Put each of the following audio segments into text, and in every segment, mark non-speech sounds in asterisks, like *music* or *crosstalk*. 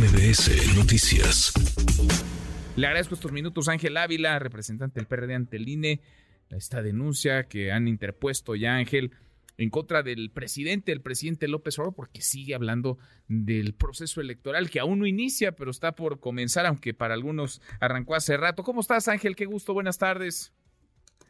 MBS Noticias. Le agradezco estos minutos Ángel Ávila, representante del PRD ante el INE, esta denuncia que han interpuesto ya Ángel en contra del presidente, el presidente López Obrador, porque sigue hablando del proceso electoral que aún no inicia, pero está por comenzar, aunque para algunos arrancó hace rato. ¿Cómo estás, Ángel? Qué gusto, buenas tardes.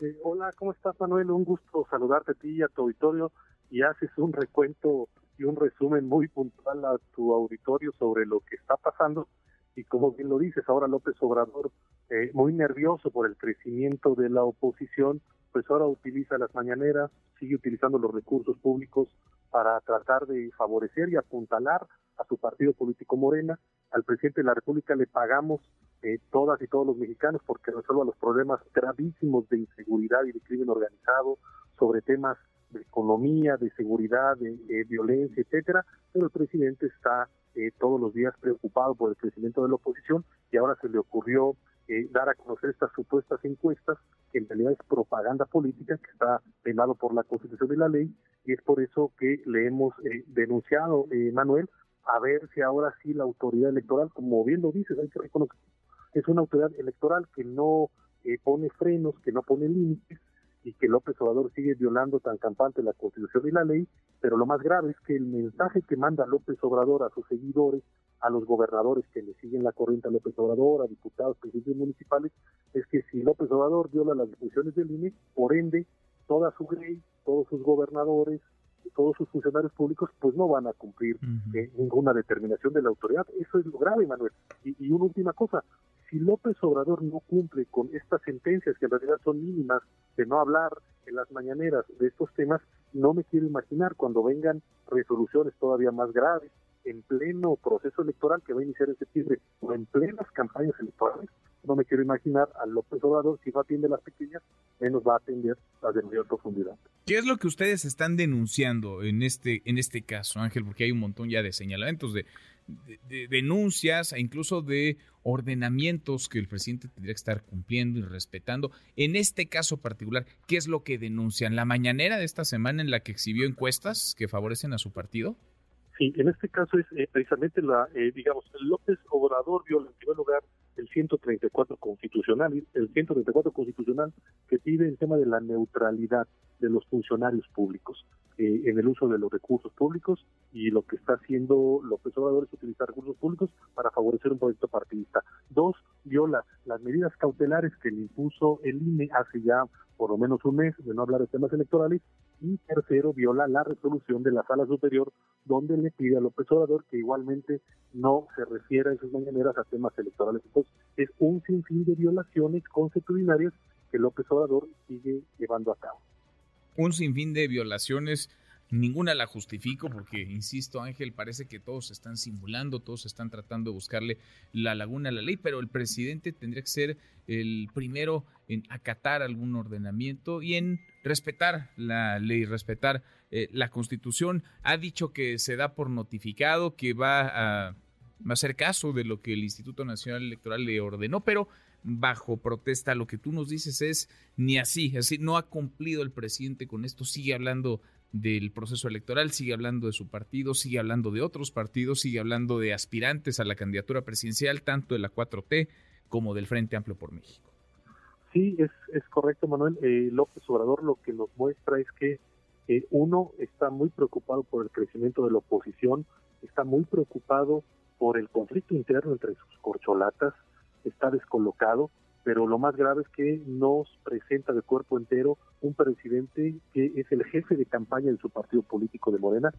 Eh, hola, ¿cómo estás, Manuel? Un gusto saludarte a ti y a tu auditorio y haces un recuento y un resumen muy puntual a tu auditorio sobre lo que está pasando y como bien lo dices, ahora López Obrador, eh, muy nervioso por el crecimiento de la oposición, pues ahora utiliza las mañaneras, sigue utilizando los recursos públicos para tratar de favorecer y apuntalar a su partido político Morena. Al presidente de la República le pagamos eh, todas y todos los mexicanos porque resuelva los problemas gravísimos de inseguridad y de crimen organizado, sobre temas de economía, de seguridad, de, violencia, etcétera, pero el presidente está eh, todos los días preocupado por el crecimiento de la oposición y ahora se le ocurrió eh, dar a conocer estas supuestas encuestas, que en realidad es propaganda política, que está penado por la Constitución y la ley, y es por eso que le hemos eh, denunciado, Manuel, a ver si ahora sí la autoridad electoral, como bien lo dices, hay que reconocer, es una autoridad electoral que no pone frenos, que no pone límites, y que López Obrador sigue violando tan campante la Constitución y la ley, pero lo más grave es que el mensaje que manda López Obrador a sus seguidores, a los gobernadores que le siguen la corriente a López Obrador, a diputados, presidentes municipales, es que si López Obrador viola las disposiciones del INE, por ende, toda su ley, todos sus gobernadores, todos sus funcionarios públicos, pues no van a cumplir eh, ninguna determinación de la autoridad. Eso es lo grave, Manuel. Y, y una última cosa, si López Obrador no cumple con estas sentencias, que en realidad son mínimas, de no hablar en las mañaneras de estos temas, no me quiero imaginar cuando vengan resoluciones todavía más graves, en pleno proceso electoral que va a iniciar en septiembre, o en plenas campañas electorales, no me quiero imaginar a López Obrador, si no atiende las pequeñas, menos va a atender las de mayor profundidad. ¿Qué es lo que ustedes están denunciando en este, en este caso, Ángel? Porque hay un montón ya de señalamientos de, de, denuncias e incluso de ordenamientos que el presidente tendría que estar cumpliendo y respetando. En este caso particular, ¿qué es lo que denuncian? ¿La mañanera de esta semana en la que exhibió encuestas que favorecen a su partido? Sí, en este caso es eh, precisamente la, eh, digamos, López Obrador viola en primer lugar el 134 constitucional, el 134 constitucional que pide el tema de la neutralidad de los funcionarios públicos eh, en el uso de los recursos públicos y lo que está haciendo López Obrador es utilizar recursos públicos para favorecer un proyecto partidista. Dos, viola las medidas cautelares que le impuso el INE hace ya por lo menos un mes de no hablar de temas electorales y tercero, viola la resolución de la Sala Superior donde le pide a López Obrador que igualmente no se refiera en sus mañaneras a temas electorales. Entonces, es un sinfín de violaciones constitucionarias que López Obrador sigue llevando a cabo. Un sinfín de violaciones Ninguna la justifico porque, insisto, Ángel, parece que todos están simulando, todos están tratando de buscarle la laguna a la ley, pero el presidente tendría que ser el primero en acatar algún ordenamiento y en respetar la ley, respetar eh, la constitución. Ha dicho que se da por notificado, que va a hacer caso de lo que el Instituto Nacional Electoral le ordenó, pero bajo protesta. Lo que tú nos dices es ni así, así no ha cumplido el presidente con esto, sigue hablando del proceso electoral, sigue hablando de su partido, sigue hablando de otros partidos, sigue hablando de aspirantes a la candidatura presidencial, tanto de la 4T como del Frente Amplio por México. Sí, es, es correcto, Manuel. Eh, López Obrador lo que nos muestra es que eh, uno está muy preocupado por el crecimiento de la oposición, está muy preocupado por el conflicto interno entre sus corcholatas, está descolocado, pero lo más grave es que nos presenta de cuerpo entero un presidente que es el jefe de campaña de su partido político de Morena,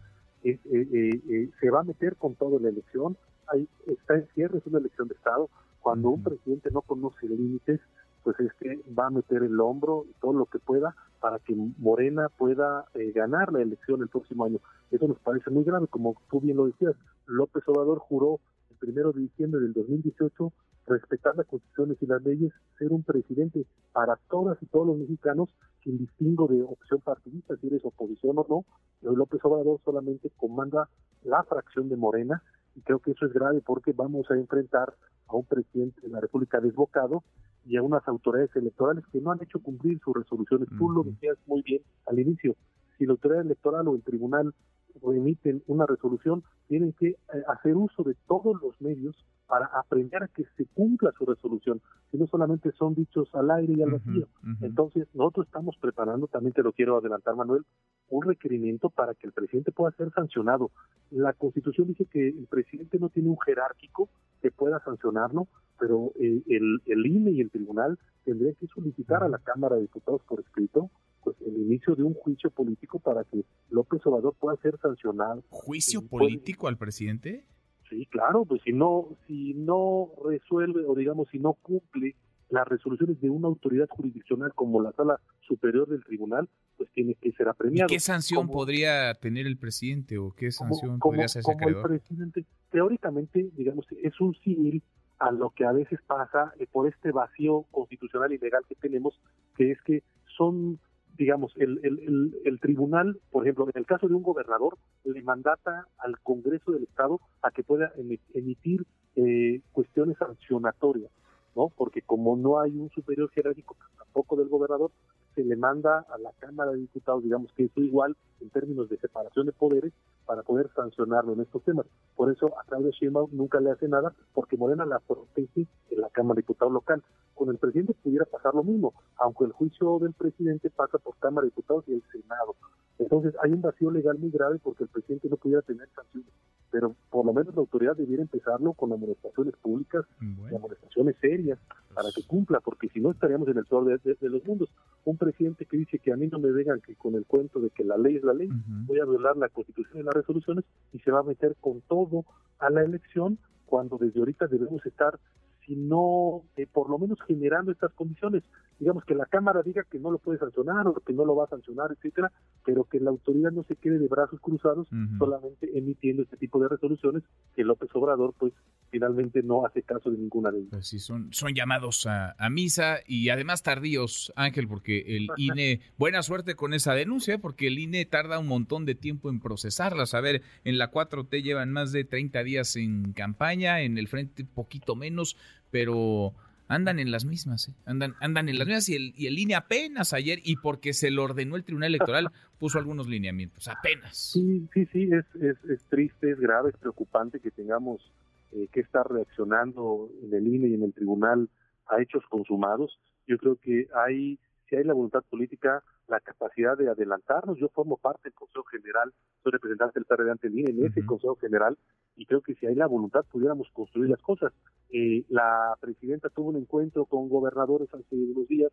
eh, eh, eh, se va a meter con toda la elección, Ahí está en cierre, es una elección de Estado, cuando un presidente no conoce límites, pues es que va a meter el hombro y todo lo que pueda para que Morena pueda ganar la elección el próximo año. Eso nos parece muy grave, como tú bien lo decías, López Obrador juró el primero de diciembre del 2018 respetar las constituciones y las leyes, ser un presidente para todas y todos los mexicanos, sin distingo de opción partidista, si eres oposición o no. López Obrador solamente comanda la fracción de Morena y creo que eso es grave porque vamos a enfrentar a un presidente de la República desbocado y a unas autoridades electorales que no han hecho cumplir sus resoluciones. Tú lo decías muy bien al inicio, si la autoridad electoral o el tribunal remiten una resolución, tienen que eh, hacer uso de todos los medios para aprender a que se cumpla su resolución, si no solamente son dichos al aire y al vacío. Entonces, nosotros estamos preparando, también te lo quiero adelantar, Manuel, un requerimiento para que el presidente pueda ser sancionado. La Constitución dice que el presidente no tiene un jerárquico que pueda sancionarlo, pero eh, el, el INE y el tribunal tendrían que solicitar a la Cámara de Diputados por escrito pues el inicio de un juicio político para que López Obrador pueda ser sancionado. ¿Juicio político al presidente? Sí, claro, pues si no, si no resuelve o digamos si no cumple las resoluciones de una autoridad jurisdiccional como la sala superior del tribunal, pues tiene que ser apremiado. ¿Y qué sanción podría tener el presidente o qué sanción podría ser ese el presidente, teóricamente, digamos, es un civil a lo que a veces pasa eh, por este vacío constitucional y legal que tenemos, que es que son digamos, el, el, el, tribunal, por ejemplo, en el caso de un gobernador, le mandata al Congreso del Estado a que pueda emitir eh, cuestiones sancionatorias, ¿no? Porque como no hay un superior jerárquico tampoco del gobernador, se le manda a la Cámara de Diputados, digamos que es igual en términos de separación de poderes, para poder sancionarlo en estos temas. Por eso a Claudia Sheinbaum nunca le hace nada, porque Morena la protege en la Cámara de Diputados local. Con el presidente pudiera pasar lo mismo, aunque el juicio del presidente pasa por Cámara de Diputados y el Senado. Entonces hay un vacío legal muy grave porque el presidente no pudiera tener sanciones pero por lo menos la autoridad debiera empezarlo con amonestaciones públicas y amonestaciones serias para que cumpla, porque si no estaríamos en el peor de, los mundos. Un presidente que dice que a mí no me vengan que con el cuento de que la ley es la ley, voy a violar la constitución y las resoluciones y se va a meter con todo a la elección cuando desde ahorita debemos estar sino eh, por lo menos generando estas condiciones. Digamos que la Cámara diga que no lo puede sancionar o que no lo va a sancionar, etcétera, pero que la autoridad no se quede de brazos cruzados solamente emitiendo este tipo de resoluciones que López Obrador, pues, finalmente no hace caso de ninguna de ellas. Pues sí, son, son llamados a, misa y además tardíos, Ángel, porque el INE, buena suerte con esa denuncia, porque el INE tarda un montón de tiempo en procesarlas. A ver, en la 4T llevan más de 30 días en campaña, en el frente poquito menos pero andan en las mismas, ¿eh? andan, andan en las mismas y el, y el INE apenas ayer, y porque se lo ordenó el Tribunal Electoral, *laughs* puso algunos lineamientos, apenas. Sí, sí, sí, es, es, es triste, es grave, es preocupante que tengamos eh, que estar reaccionando en el INE y en el Tribunal a hechos consumados. Yo creo que hay, si hay la voluntad política, la capacidad de adelantarnos. Yo formo parte del Consejo General, soy representante del PRD ante el INE en ese Consejo General y creo que si hay la voluntad pudiéramos construir las cosas. Eh, la presidenta tuvo un encuentro con gobernadores hace unos días,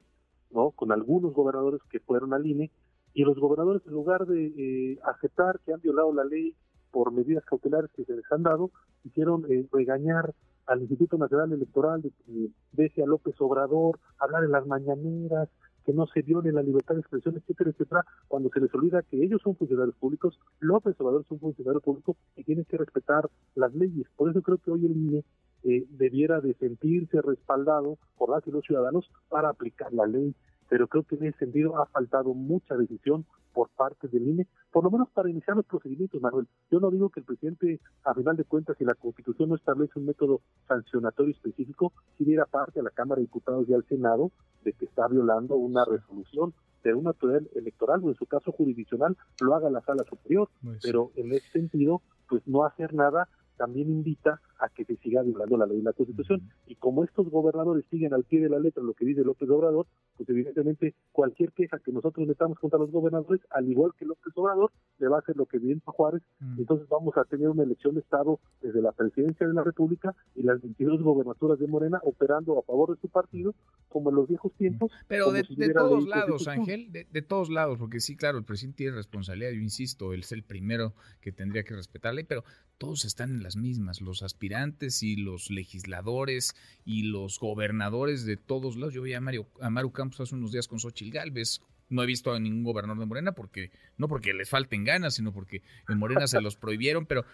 ¿no? Con algunos gobernadores que fueron al INE y los gobernadores en lugar de eh, aceptar que han violado la ley por medidas cautelares que se les han dado, hicieron eh, regañar al Instituto Nacional Electoral de que deje a López Obrador hablar en las mañaneras, que no se ni la libertad de expresión, etcétera, etcétera, cuando se les olvida que ellos son funcionarios públicos, López Obrador es un funcionario público y tienen que respetar las leyes. Por eso creo que hoy el INE eh, debiera de sentirse respaldado por las y los ciudadanos para aplicar la ley pero creo que en ese sentido ha faltado mucha decisión por parte del INE, por lo menos para iniciar los procedimientos, Manuel. Yo no digo que el presidente, a final de cuentas, si la Constitución no establece un método sancionatorio específico, si diera parte a la Cámara de Diputados y al Senado de que está violando una resolución de una autoridad electoral o en su caso jurisdiccional lo haga la sala superior, pues pero en ese sentido, pues no hacer nada también invita a que se siga violando la ley y la Constitución. Y como estos gobernadores siguen al pie de la letra lo que dice López Obrador, pues evidentemente cualquier queja que nosotros metamos contra los gobernadores, al igual que López Obrador, le va a hacer lo que viene a Juárez. Entonces vamos a tener una elección de Estado desde la presidencia de la República y las 22 gobernaturas de Morena operando a favor de su partido, como en los viejos tiempos. Pero de, todos lados, Ángel, de, de, todos lados, porque sí, claro, el presidente tiene responsabilidad, yo insisto, él es el primero que tendría que respetarle, pero todos están en las mismas, los aspirantes y los legisladores y los gobernadores de todos lados. Yo vi a, Mario, a Maru Campos hace unos días con Xochitl Galvez. No he visto a ningún gobernador de Morena porque no porque les falten ganas, sino porque en Morena se los prohibieron, pero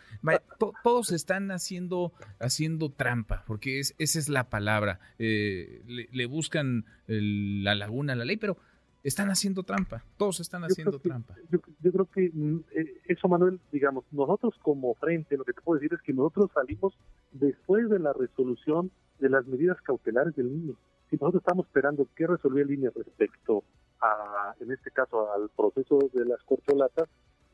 todos están haciendo haciendo trampa, porque es, esa es la palabra. Eh, le, buscan la laguna a la ley, pero están haciendo trampa, todos están haciendo trampa. yo, creo que mm, eh, eso, Manuel, digamos, nosotros como frente, lo que te puedo decir es que nosotros salimos después de la resolución de las medidas cautelares del INE. Si nosotros estamos esperando qué resolvió el INE respecto a, en este caso, al proceso de las corcholatas,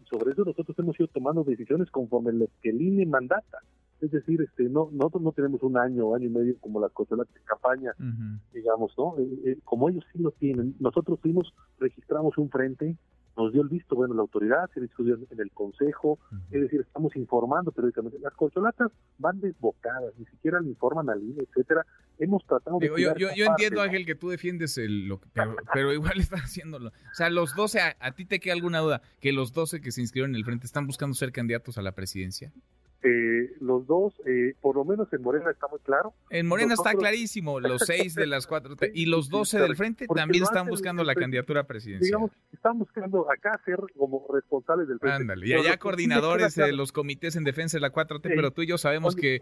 sobre eso nosotros hemos ido tomando decisiones conforme las que el INE mandata. Es decir, este, no, nosotros no tenemos un año, año y medio como las cosas de campaña, digamos, ¿no? Eh, eh, como ellos sí lo tienen. Nosotros fuimos, registramos un frente, nos dio el visto, bueno, la autoridad, se discutió en el consejo, es decir, estamos informando periódicamente. Las corcholatas van desbocadas, ni siquiera le informan al INE, etcétera. Hemos tratado de. yo, yo, entiendo, Ángel, que tú defiendes el, lo, pero, pero igual *laughs* están haciéndolo. O sea, los 12, a, a, ti te queda alguna duda, que los 12 que se inscribieron en el frente están buscando ser candidatos a la presidencia. Eh, los dos, eh, por lo menos en Morena está muy claro. En Morena está clarísimo, los *laughs* seis de las cuatro, y los doce del frente también están buscando la candidatura presidencial. Digamos, están buscando acá ser como responsables del frente. Ándale, y allá coordinadores de los comités en defensa de la 4T, pero tú y yo sabemos que,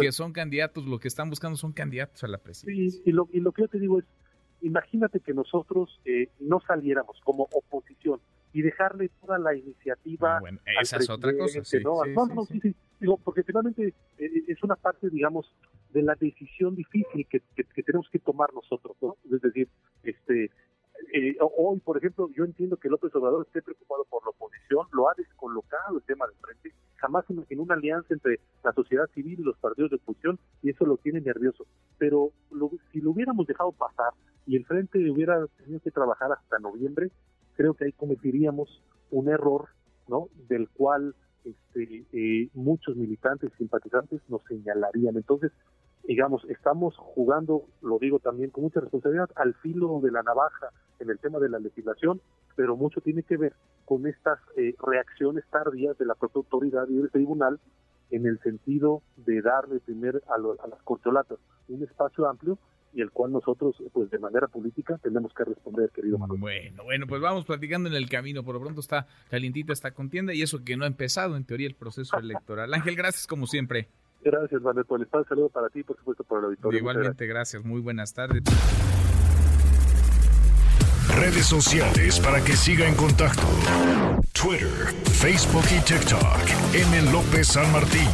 que son candidatos, lo que están buscando son candidatos a la presidencia. y lo, y lo que yo te digo es, imagínate que nosotros eh, no saliéramos como oposición y dejarle toda la iniciativa. Ah, bueno, esa es otra cosa. Sí, no, sí, no, no, sí, sí. Digo, porque finalmente eh, es una parte, digamos, de la decisión difícil que, que, tenemos que tomar nosotros, ¿no? Es decir, este, eh, hoy, por ejemplo, yo entiendo que López Obrador esté preocupado por la oposición, lo ha descolocado el tema del frente, jamás imaginó una alianza entre la sociedad civil y los partidos de oposición y eso lo tiene nervioso. Pero si lo hubiéramos dejado pasar y el frente hubiera tenido que trabajar hasta noviembre, creo que ahí cometeríamos un error, ¿no? Del cual este, eh, muchos militantes y simpatizantes nos señalarían. Entonces, digamos, estamos jugando, lo digo también con mucha responsabilidad, al filo de la navaja en el tema de la legislación, pero mucho tiene que ver con estas eh, reacciones tardías de la propia autoridad y del tribunal en el sentido de darle primero a, a las corcholatas un espacio amplio y el cual nosotros, pues de manera política, tenemos que responder, querido Manuel. Bueno, bueno, pues vamos platicando en el camino. Por lo pronto está calientita esta contienda y eso que no ha empezado, en teoría, el proceso *laughs* electoral. Ángel, gracias como siempre. Gracias, Manuel, por el espacio. Saludo para ti, por supuesto, por el auditorio. Igualmente, gracias. Muy buenas tardes. Redes sociales para que siga en contacto: Twitter, Facebook y TikTok. M. López San Martín.